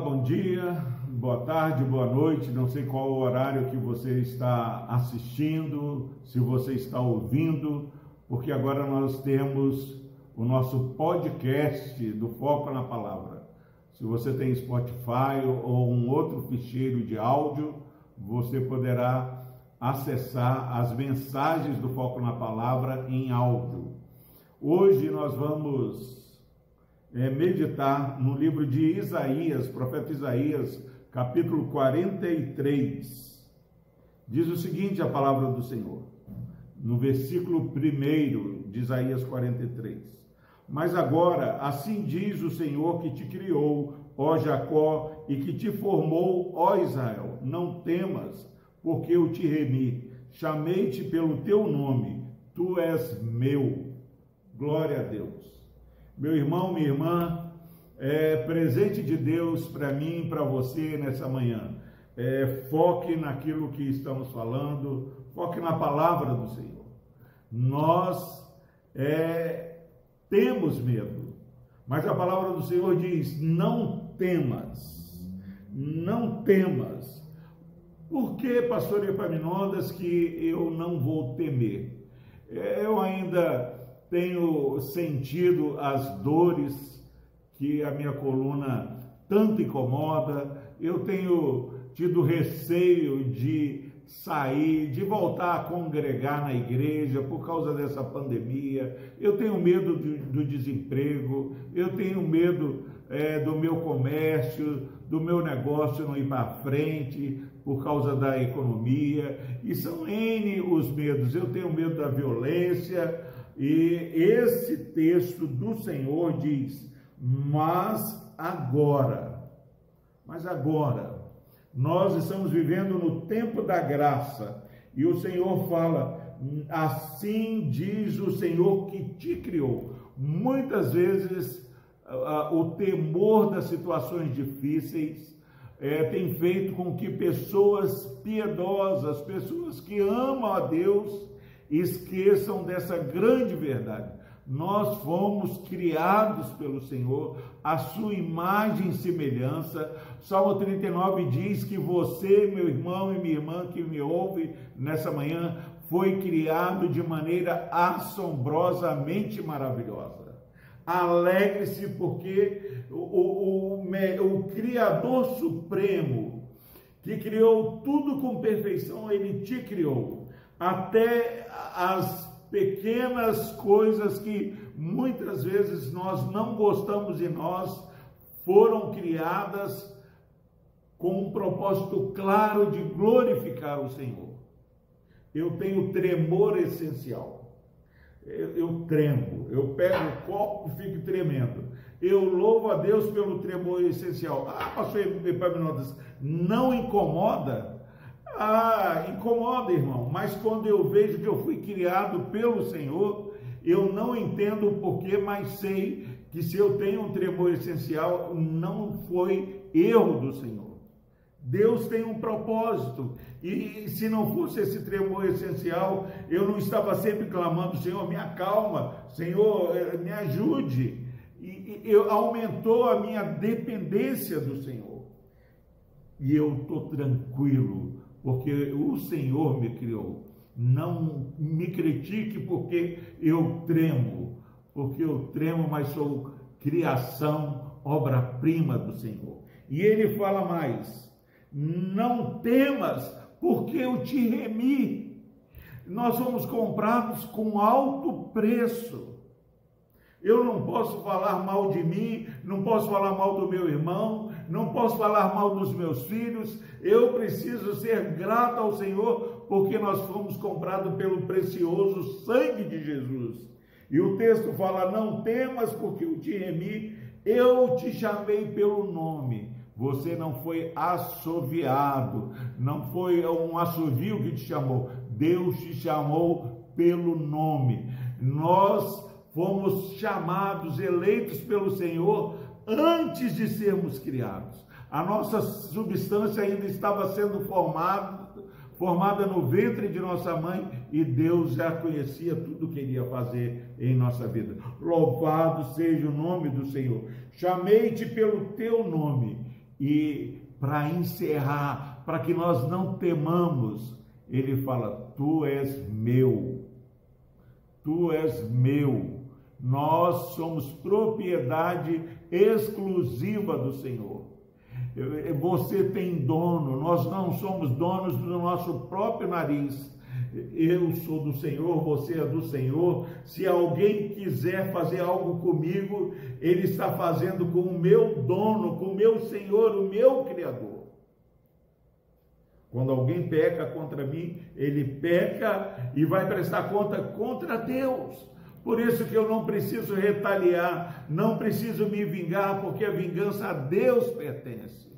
bom dia, boa tarde, boa noite. Não sei qual o horário que você está assistindo, se você está ouvindo, porque agora nós temos o nosso podcast do Foco na Palavra. Se você tem Spotify ou um outro ficheiro de áudio, você poderá acessar as mensagens do Foco na Palavra em áudio. Hoje nós vamos é, meditar no livro de Isaías, profeta Isaías, capítulo 43. Diz o seguinte a palavra do Senhor, no versículo 1 de Isaías 43. Mas agora, assim diz o Senhor que te criou, ó Jacó, e que te formou, ó Israel: não temas, porque eu te remi, chamei-te pelo teu nome, tu és meu. Glória a Deus. Meu irmão, minha irmã, é presente de Deus para mim, para você nessa manhã. É, foque naquilo que estamos falando, foque na palavra do Senhor. Nós é, temos medo, mas a palavra do Senhor diz: não temas, não temas. Por que, pastor Epaminondas, que eu não vou temer? Eu ainda tenho sentido as dores que a minha coluna tanto incomoda, eu tenho tido receio de sair, de voltar a congregar na igreja por causa dessa pandemia, eu tenho medo do, do desemprego, eu tenho medo é, do meu comércio, do meu negócio não ir para frente por causa da economia, e são N os medos, eu tenho medo da violência, e esse texto do Senhor diz: Mas agora, mas agora, nós estamos vivendo no tempo da graça, e o Senhor fala: Assim diz o Senhor que te criou. Muitas vezes, o temor das situações difíceis, é, tem feito com que pessoas piedosas, pessoas que amam a Deus, esqueçam dessa grande verdade. Nós fomos criados pelo Senhor, a sua imagem e semelhança. Salmo 39 diz que você, meu irmão e minha irmã que me ouve nessa manhã, foi criado de maneira assombrosamente maravilhosa. Alegre-se porque o, o, o, o Criador Supremo, que criou tudo com perfeição, ele te criou até as pequenas coisas que muitas vezes nós não gostamos de nós, foram criadas com um propósito claro de glorificar o Senhor. Eu tenho tremor essencial. Eu, eu tremo, eu pego o copo e fico tremendo. Eu louvo a Deus pelo tremor essencial. Ah, pastor Epaminondas, não incomoda? Ah, incomoda, irmão, mas quando eu vejo que eu fui criado pelo Senhor, eu não entendo o porquê, mas sei que se eu tenho um tremor essencial, não foi erro do Senhor. Deus tem um propósito, e se não fosse esse tremor essencial, eu não estava sempre clamando: Senhor, me acalma, Senhor, eh, me ajude. E, eu, aumentou a minha dependência do Senhor. E eu estou tranquilo, porque o Senhor me criou. Não me critique porque eu tremo, porque eu tremo, mas sou criação, obra-prima do Senhor. E ele fala mais: não temas, porque eu te remi. Nós fomos comprados com alto preço. Eu não posso falar mal de mim, não posso falar mal do meu irmão, não posso falar mal dos meus filhos. Eu preciso ser grato ao Senhor, porque nós fomos comprados pelo precioso sangue de Jesus. E o texto fala: Não temas, porque eu te remi, eu te chamei pelo nome. Você não foi assoviado, não foi um assovio que te chamou, Deus te chamou pelo nome. Nós fomos chamados, eleitos pelo Senhor antes de sermos criados. A nossa substância ainda estava sendo formada, formada no ventre de nossa mãe e Deus já conhecia tudo que ele ia fazer em nossa vida. Louvado seja o nome do Senhor. Chamei-te pelo teu nome. E para encerrar, para que nós não temamos, ele fala: Tu és meu, tu és meu. Nós somos propriedade exclusiva do Senhor. Você tem dono, nós não somos donos do nosso próprio nariz. Eu sou do Senhor, você é do Senhor. Se alguém quiser fazer algo comigo, ele está fazendo com o meu dono, com o meu Senhor, o meu Criador. Quando alguém peca contra mim, ele peca e vai prestar conta contra Deus. Por isso que eu não preciso retaliar, não preciso me vingar, porque a vingança a Deus pertence.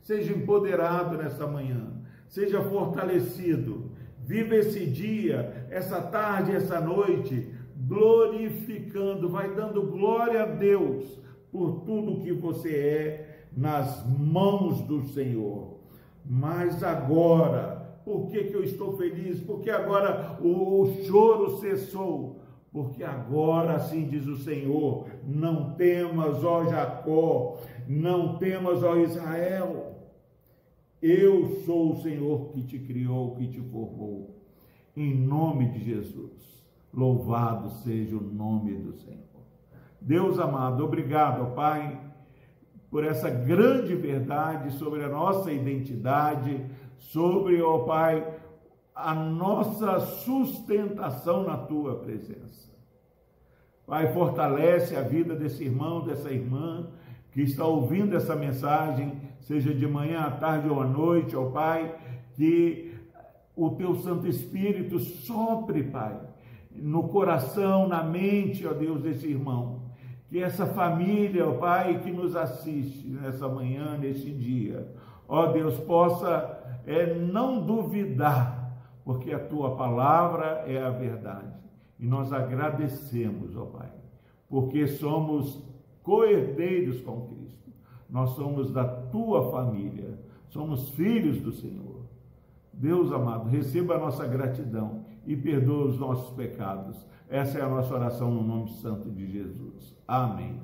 Seja empoderado nessa manhã, seja fortalecido. Viva esse dia, essa tarde, essa noite, glorificando, vai dando glória a Deus por tudo que você é nas mãos do Senhor. Mas agora, por que, que eu estou feliz? Porque agora o, o choro cessou. Porque agora, assim diz o Senhor, não temas, ó Jacó, não temas, ó Israel. Eu sou o Senhor que te criou, que te formou. Em nome de Jesus. Louvado seja o nome do Senhor. Deus amado, obrigado, Pai por essa grande verdade sobre a nossa identidade, sobre, ó Pai, a nossa sustentação na tua presença. Pai, fortalece a vida desse irmão, dessa irmã que está ouvindo essa mensagem, seja de manhã, à tarde ou à noite, ó Pai, que o teu Santo Espírito sopre, Pai, no coração, na mente, ó Deus, desse irmão que essa família, ó Pai, que nos assiste nessa manhã, nesse dia, ó Deus, possa é, não duvidar, porque a tua palavra é a verdade. E nós agradecemos, ó Pai, porque somos coerdeiros com Cristo. Nós somos da tua família, somos filhos do Senhor. Deus amado, receba a nossa gratidão e perdoa os nossos pecados. Essa é a nossa oração no nome santo de Jesus. Amém.